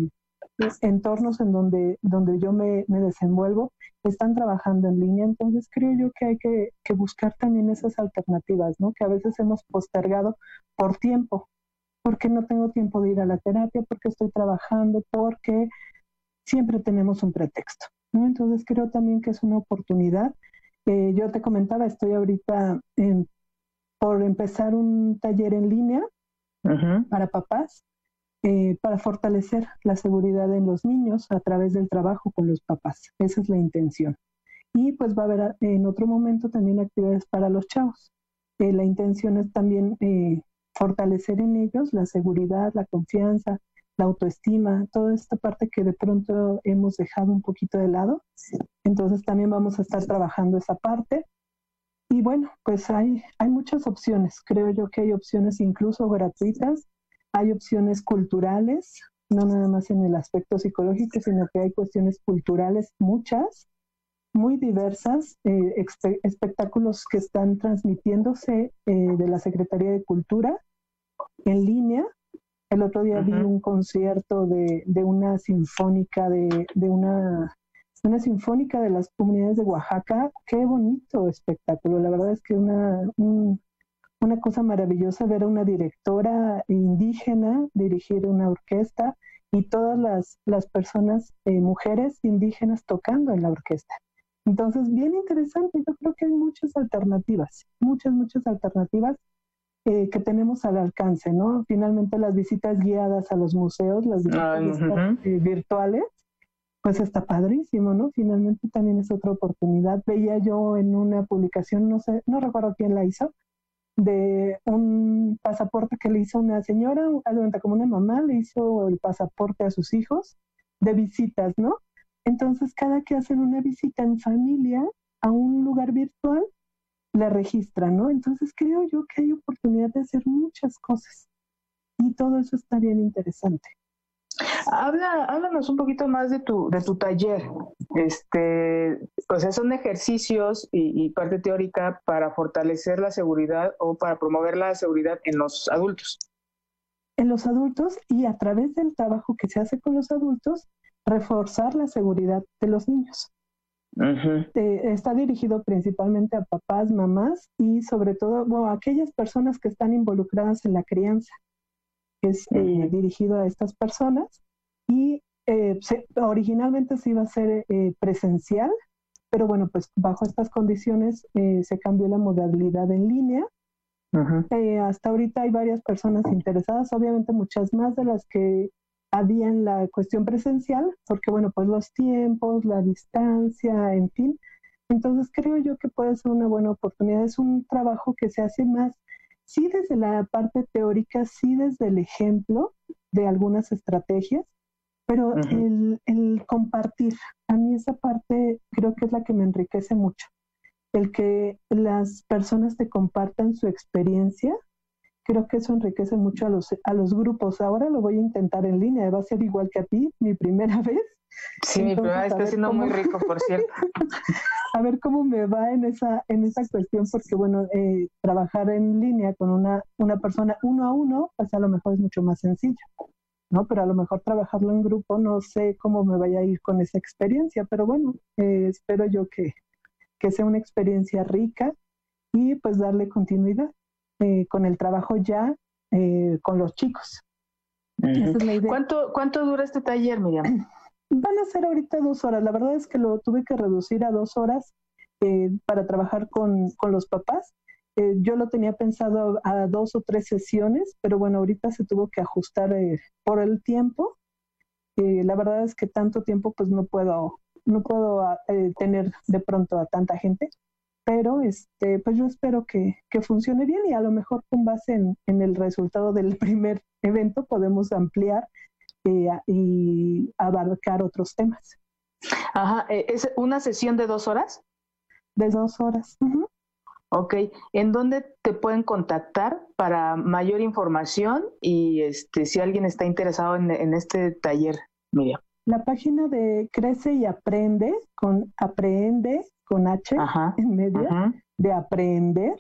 entornos en donde, donde yo me, me, desenvuelvo están trabajando en línea, entonces creo yo que hay que, que, buscar también esas alternativas, ¿no? Que a veces hemos postergado por tiempo, porque no tengo tiempo de ir a la terapia, porque estoy trabajando, porque siempre tenemos un pretexto, ¿no? Entonces creo también que es una oportunidad. Eh, yo te comentaba, estoy ahorita por empezar un taller en línea para papás eh, para fortalecer la seguridad en los niños a través del trabajo con los papás. Esa es la intención. Y pues va a haber en otro momento también actividades para los chavos. Eh, la intención es también eh, fortalecer en ellos la seguridad, la confianza, la autoestima, toda esta parte que de pronto hemos dejado un poquito de lado. Entonces también vamos a estar trabajando esa parte. Y bueno, pues hay, hay muchas opciones. Creo yo que hay opciones incluso gratuitas hay opciones culturales, no nada más en el aspecto psicológico, sino que hay cuestiones culturales muchas, muy diversas, eh, espectáculos que están transmitiéndose eh, de la Secretaría de Cultura en línea. El otro día vi un concierto de, una sinfónica, de, una, una sinfónica de las comunidades de Oaxaca. Qué bonito espectáculo. La verdad es que una, un, una cosa maravillosa ver a una directora indígena dirigir una orquesta y todas las, las personas, eh, mujeres indígenas tocando en la orquesta. Entonces, bien interesante, yo creo que hay muchas alternativas, muchas, muchas alternativas eh, que tenemos al alcance, ¿no? Finalmente las visitas guiadas a los museos, las visitas eh, virtuales, pues está padrísimo, ¿no? Finalmente también es otra oportunidad. Veía yo en una publicación, no sé, no recuerdo quién la hizo, de un pasaporte que le hizo una señora, como una mamá, le hizo el pasaporte a sus hijos de visitas, ¿no? Entonces, cada que hacen una visita en familia a un lugar virtual, la registran, ¿no? Entonces, creo yo que hay oportunidad de hacer muchas cosas y todo eso está bien interesante. Habla, háblanos un poquito más de tu, de tu taller. Este, pues son ejercicios y, parte teórica para fortalecer la seguridad o para promover la seguridad en los adultos. En los adultos y a través del trabajo que se hace con los adultos, reforzar la seguridad de los niños. Eh, está dirigido principalmente a papás, mamás y sobre todo a aquellas personas que están involucradas en la crianza es eh, dirigido a estas personas y eh, originalmente se iba a ser eh, presencial, pero bueno, pues bajo estas condiciones se cambió la modalidad en línea. hasta ahorita hay varias personas interesadas, obviamente muchas más de las que había en la cuestión presencial, porque bueno, pues los tiempos, la distancia, en fin. Entonces creo yo que puede ser una buena oportunidad. Es un trabajo que se hace más sí desde la parte teórica, sí desde el ejemplo de algunas estrategias, pero el, el, compartir, a mí esa parte creo que es la que me enriquece mucho. El que las personas te compartan su experiencia, creo que eso enriquece mucho a los, a los grupos. Ahora lo voy a intentar en línea, va a ser igual que a ti, mi primera vez. Sí, mi primera vez está siendo muy rico, por cierto. a ver cómo me va en esa, en esa cuestión, porque bueno, eh, trabajar en línea con una, una persona uno a uno, pues a lo mejor es mucho más sencillo, ¿no? Pero a lo mejor trabajarlo en grupo, no sé cómo me vaya a ir con esa experiencia, pero bueno, eh, espero yo que, que sea una experiencia rica y pues darle continuidad eh, con el trabajo ya con los chicos. ¿Cuánto, ¿Cuánto dura este taller, Miriam? Van a ser ahorita dos horas. La verdad es que lo tuve que reducir a dos horas eh, para trabajar con, con los papás. Eh, yo lo tenía pensado a, dos o tres sesiones, pero bueno, ahorita se tuvo que ajustar eh, por el tiempo. la verdad es que tanto tiempo pues no puedo, no puedo ah, tener de pronto a tanta gente, pero este, pues yo espero que, que funcione bien y a lo mejor con base en, en el resultado del primer evento podemos ampliar eh, y abarcar otros temas. Ajá, eh, ¿es una sesión de dos horas? De dos horas. Ok, ¿en dónde te pueden contactar para mayor información y este si alguien está interesado en, este taller, Miriam? La página de Crece y Aprende, con Aprende, con H en medio, de Aprender,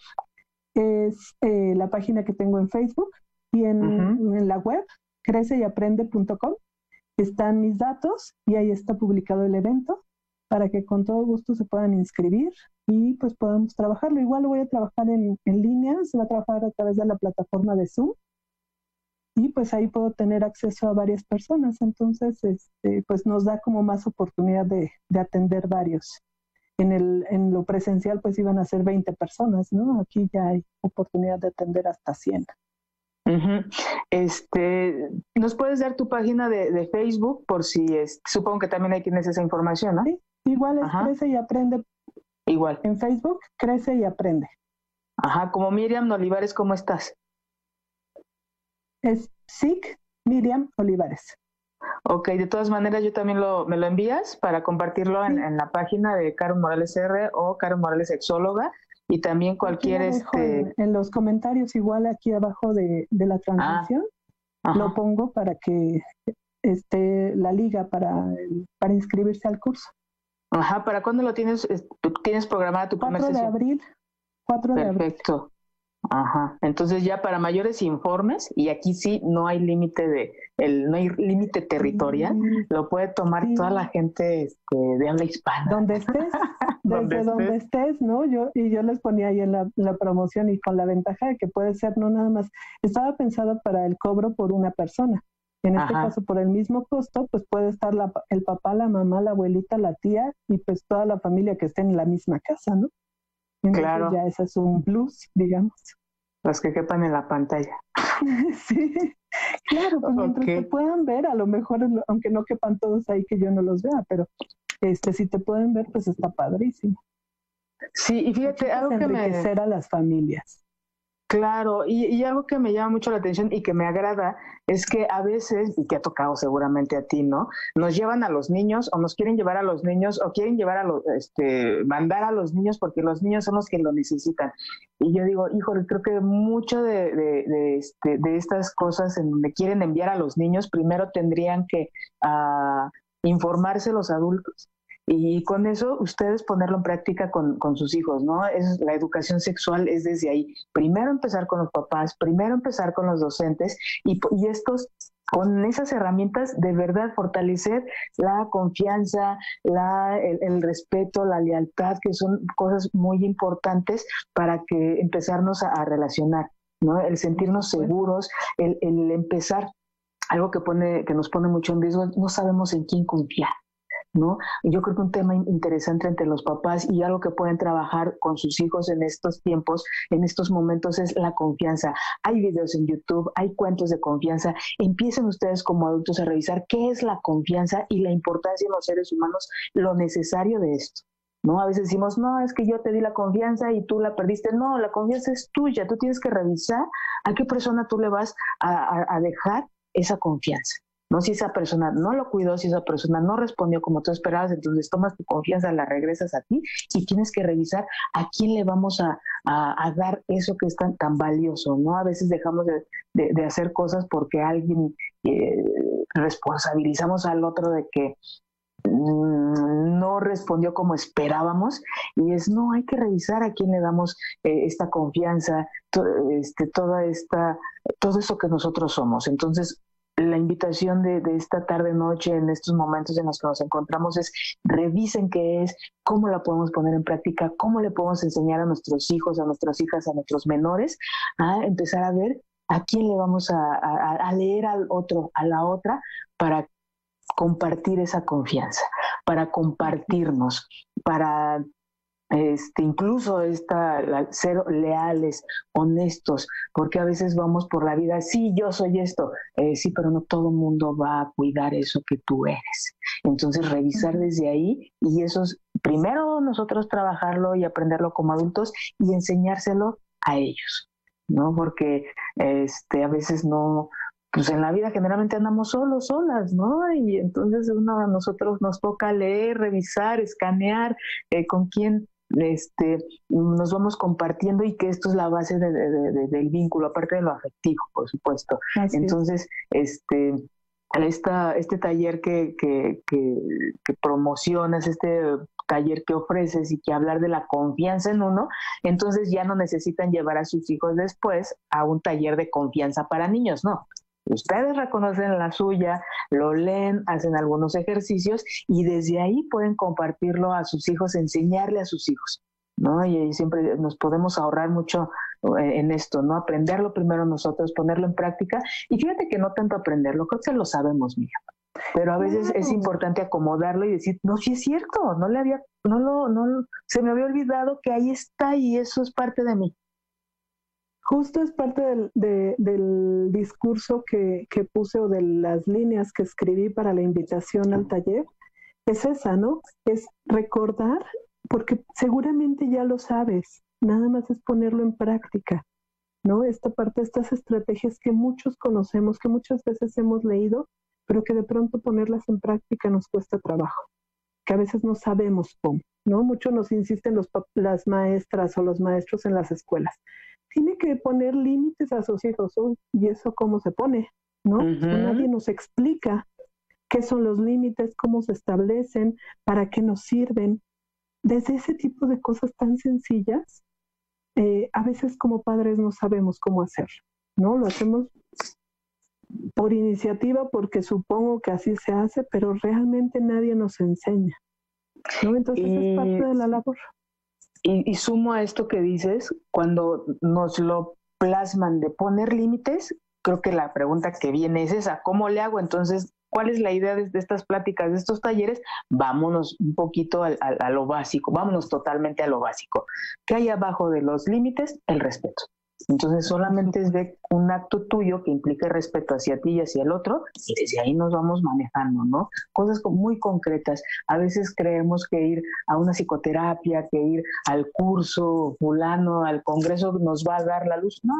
es eh, la página que tengo en Facebook y en, en la web creceyaprende.com están mis datos y ahí está publicado el evento para que con todo gusto se puedan inscribir y pues podamos trabajarlo. Igual lo voy a trabajar en, en línea, se va a trabajar a través de la plataforma de Zoom y pues ahí puedo tener acceso a varias personas. Entonces, este, pues nos da como más oportunidad de, de atender varios. En, el, en lo presencial pues iban a ser 20 personas, ¿no? Aquí ya hay oportunidad de atender hasta 100. Este, ¿nos puedes dar tu página de, de Facebook por si es, supongo que también ahí tienes esa información, ¿no? Sí, igual es Crece y Aprende. Igual. En Facebook, Crece y Aprende. Ajá, como Miriam Olivares, ¿cómo estás? Es SIC Miriam Olivares. Ok, de todas maneras yo también lo, me lo envías para compartirlo en, en, la página de Caro Morales R o Caro Morales Sexóloga y también cualquier este en, los comentarios igual aquí abajo de, de la transmisión ah, lo pongo para que esté la liga para para inscribirse al curso. Ajá, ¿para cuándo lo tienes tienes programada tu primera sesión? 4 de abril. 4 de Perfecto. abril. Perfecto. Ajá. Entonces ya para mayores informes y aquí sí no hay límite de el no hay límite territorial, Mm, lo puede tomar sí. toda la gente este, de habla hispana. donde estés, Donde desde donde estés. estés, ¿no? Yo y yo les ponía ahí en la, la promoción y con la ventaja de que puede ser no nada más, estaba pensado para el cobro por una persona. En este Ajá. caso, por el mismo costo, pues puede estar la, el papá, la mamá, la abuelita, la tía y pues toda la familia que esté en la misma casa, ¿no? Entonces Claro. ya ese es un plus, digamos. Los que quepan en la pantalla. sí, claro, pues mientras te puedan ver, a lo mejor, aunque no quepan todos ahí que yo no los vea, pero este si te pueden ver, pues está padrísimo. Sí, y fíjate, algo que me... enriquecer a las familias. Claro, y, y algo que me llama mucho la atención y que me agrada es que a veces, y te ha tocado seguramente a ti, ¿no? Nos llevan a los niños o nos quieren llevar a los niños o quieren llevar a los, este, mandar a los niños porque los niños son los que lo necesitan. Y yo digo, híjole, creo que mucho de, este, de estas cosas en donde quieren enviar a los niños, primero tendrían que ah, informarse los adultos. Y con eso ustedes ponerlo en práctica con, con sus hijos, ¿no? Es, la educación sexual es desde ahí. Primero empezar con los papás, primero empezar con los docentes y, y estos con esas herramientas de verdad fortalecer la confianza, la, el, el, respeto, la lealtad, que son cosas muy importantes para que empezarnos a, a relacionar, ¿no? El sentirnos seguros, el, el empezar algo que pone que nos pone mucho en riesgo, no sabemos en quién confiar. ¿No? Yo creo que un tema interesante entre los papás y algo que pueden trabajar con sus hijos en estos tiempos, en estos momentos, es la confianza. Hay videos en YouTube, hay cuentos de confianza. Empiecen ustedes como adultos a revisar qué es la confianza y la importancia en los seres humanos, lo necesario de esto. ¿no? A veces decimos, no, es que yo te di la confianza y tú la perdiste. No, la confianza es tuya. Tú tienes que revisar a qué persona tú le vas a, a, a dejar esa confianza. ¿No? Si esa persona no lo cuidó, si esa persona no respondió como tú esperabas, entonces tomas tu confianza, la regresas a ti y tienes que revisar a quién le vamos a, a, dar eso que es tan, tan valioso, ¿no? A veces dejamos de, de, hacer cosas porque alguien eh, responsabilizamos al otro de que mm, no respondió como esperábamos y es no hay que revisar a quién le damos eh, esta confianza este toda esta todo eso que nosotros somos entonces la invitación de, esta tarde noche en estos momentos en los que nos encontramos es revisen qué es, cómo la podemos poner en práctica, cómo le podemos enseñar a nuestros hijos, a nuestras hijas, a nuestros menores a empezar a ver a quién le vamos a, a leer al otro, a la otra, para compartir esa confianza, para compartirnos, para este, incluso esta, la, ser leales, honestos, porque a veces vamos por la vida, sí, yo soy esto, eh, sí, pero no todo el mundo va a cuidar eso que tú eres. Entonces, revisar desde ahí y eso es, primero nosotros trabajarlo y aprenderlo como adultos y enseñárselo a ellos, ¿no? Porque este, a veces no, pues en la vida generalmente andamos solos, solas, ¿no? Y entonces uno a nosotros nos toca leer, revisar, escanear eh, con quién este, nos vamos compartiendo y que esto es la base de, de, de, del vínculo, aparte de lo afectivo, por supuesto. Así Entonces, es. este, esta, este taller que, que, que, que, promocionas, este taller que ofreces y que hablar de la confianza en uno, entonces ya no necesitan llevar a sus hijos después a un taller de confianza para niños, no. Ustedes reconocen la suya, lo leen, hacen algunos ejercicios y desde ahí pueden compartirlo a sus hijos, enseñarle a sus hijos. ¿no? Y siempre nos podemos ahorrar mucho eh, en esto, ¿no? Aprenderlo primero nosotros, ponerlo en práctica. Y fíjate que no tanto aprenderlo, creo que lo sabemos, mira. Pero a veces es importante acomodarlo y decir, no, sí es cierto, no le había, no lo, no, se me había olvidado que ahí está y eso es parte de mí. Justo es parte del, discurso que, puse o de las líneas que escribí para la invitación al taller. Es esa, ¿no? Es recordar porque seguramente ya lo sabes, nada más es ponerlo en práctica, ¿no? Esta parte, estas estrategias que muchos conocemos, que muchas veces hemos leído, pero que de pronto ponerlas en práctica nos cuesta trabajo, que a veces no sabemos cómo, ¿no? Mucho nos insisten las maestras o los maestros en las escuelas. Tiene que poner límites a sus hijos, ¿y eso cómo se pone? ¿No? Nadie nos explica qué son los límites, cómo se establecen, para qué nos sirven, desde ese tipo de cosas tan sencillas, eh, a veces como padres no sabemos cómo hacerlo, ¿no? Lo hacemos por iniciativa porque supongo que así se hace, pero realmente nadie nos enseña, ¿no? Entonces es parte de la labor. Y, sumo a esto que dices, cuando nos lo plasman de poner límites, creo que la pregunta que viene es esa, ¿cómo le hago? Entonces, ¿Cuál es la idea de, estas pláticas, de estos talleres? Vámonos un poquito a, lo básico, vámonos totalmente a lo básico. ¿Qué hay abajo de los límites? El respeto. Entonces solamente es de un acto tuyo que implique respeto hacia ti y hacia el otro y desde ahí nos vamos manejando, ¿no? Cosas muy concretas. A veces creemos que ir a una psicoterapia, que ir al curso fulano, al congreso nos va a dar la luz. No,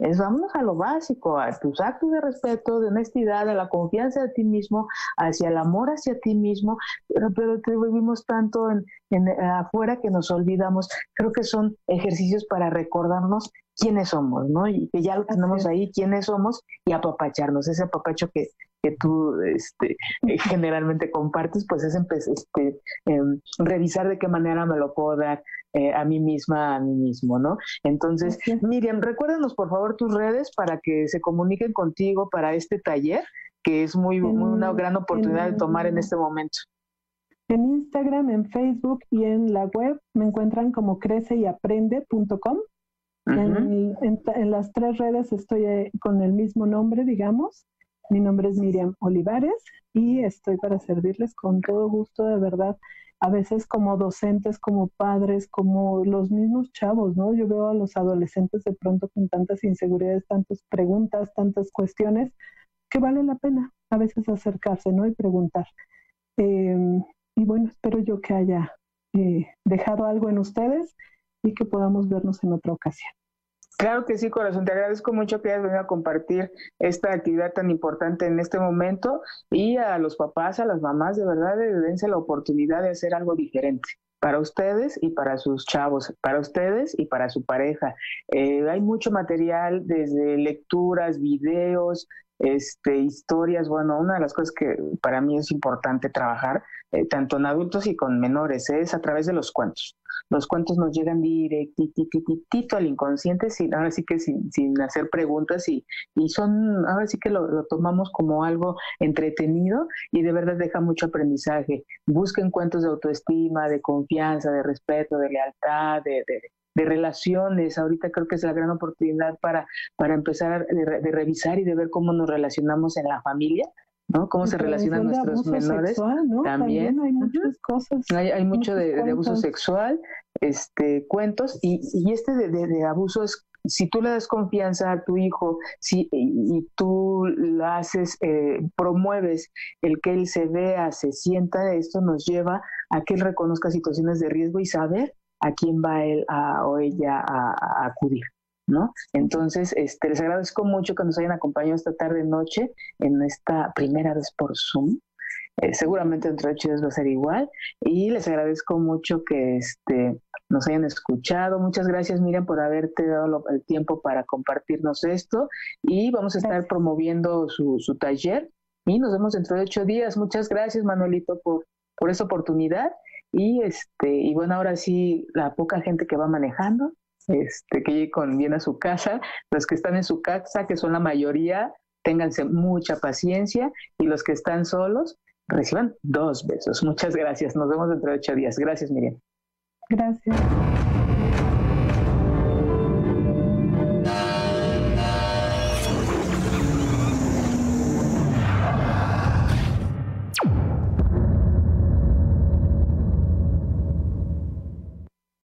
es vámonos a lo básico, a tus actos de respeto, de honestidad, a la confianza de ti mismo, hacia el amor hacia ti mismo, pero, pero te vivimos tanto en, en, afuera que nos olvidamos. Creo que son ejercicios para recordarnos quiénes somos, ¿no? Y que ya lo tenemos ahí, quiénes somos, y apapacharnos. Ese apapacho que, que tú este, eh, generalmente compartes, pues es este, em, revisar de qué manera me lo puedo dar eh, a mí misma, a mí mismo, ¿no? Entonces, Miriam, recuérdanos por favor tus redes para que se comuniquen contigo para este taller, que es muy, una gran oportunidad de tomar en este momento. En Instagram, en Facebook y en la web me encuentran como creceyaprende.com. en, en, las tres redes estoy eh, con el mismo nombre, digamos. Mi nombre es Miriam Olivares y estoy para servirles con todo gusto, de verdad. A veces como docentes, como padres, como los mismos chavos, ¿no? Yo veo a los adolescentes de pronto con tantas inseguridades, tantas preguntas, tantas cuestiones, que vale la pena a veces acercarse, ¿no? Y preguntar. Em, y bueno, espero yo que haya eh, dejado algo en ustedes y que podamos vernos en otra ocasión. Claro que sí, corazón. Te agradezco mucho que hayas venido a compartir esta actividad tan importante en este momento y a los papás, a las mamás, de verdad, dense la oportunidad de hacer algo diferente para ustedes y para sus chavos, para ustedes y para su pareja. Eh, hay mucho material desde lecturas, videos, este, historias. Bueno, una de las cosas que para mí es importante trabajar, eh, tanto en adultos y con menores, es a través de los cuentos. Los cuentos nos llegan directito al inconsciente, sin, ahora sí que sin, sin hacer preguntas y, y son, ahora sí que lo, tomamos como algo entretenido y de verdad deja mucho aprendizaje. Busquen cuentos de autoestima, de confianza, de respeto, de lealtad, de, de relaciones. Ahorita creo que es la gran oportunidad para, para empezar de, de, revisar y de ver cómo nos relacionamos en la familia, ¿no? Cómo se relacionan nuestros menores. También. hay muchas cosas. Hay, mucho de, abuso sexual, este, cuentos, y, y este de, de, abuso es si tú le das confianza a tu hijo si, y, tú lo haces, eh, promueves el que él se vea, se sienta, esto nos lleva a que él reconozca situaciones de riesgo y saber a quién va él o ella a acudir. ¿no? Entonces, este, les agradezco mucho que nos hayan acompañado esta tarde noche en esta primera vez por Zoom. Eh, seguramente entre ocho días va a ser igual y les agradezco mucho que este, nos hayan escuchado. Muchas gracias Miriam por haberte dado el tiempo para compartirnos esto y vamos a estar promoviendo su, su taller y nos vemos dentro de ocho días. Muchas gracias Manuelito por, por esa oportunidad y este, y bueno, ahora sí, la poca gente que va manejando, este, que con bien a su casa, los que están en su casa, que son la mayoría, ténganse mucha paciencia, y los que están solos, reciban dos besos. Muchas gracias. Nos vemos dentro de ocho días. Gracias, Miriam. Gracias.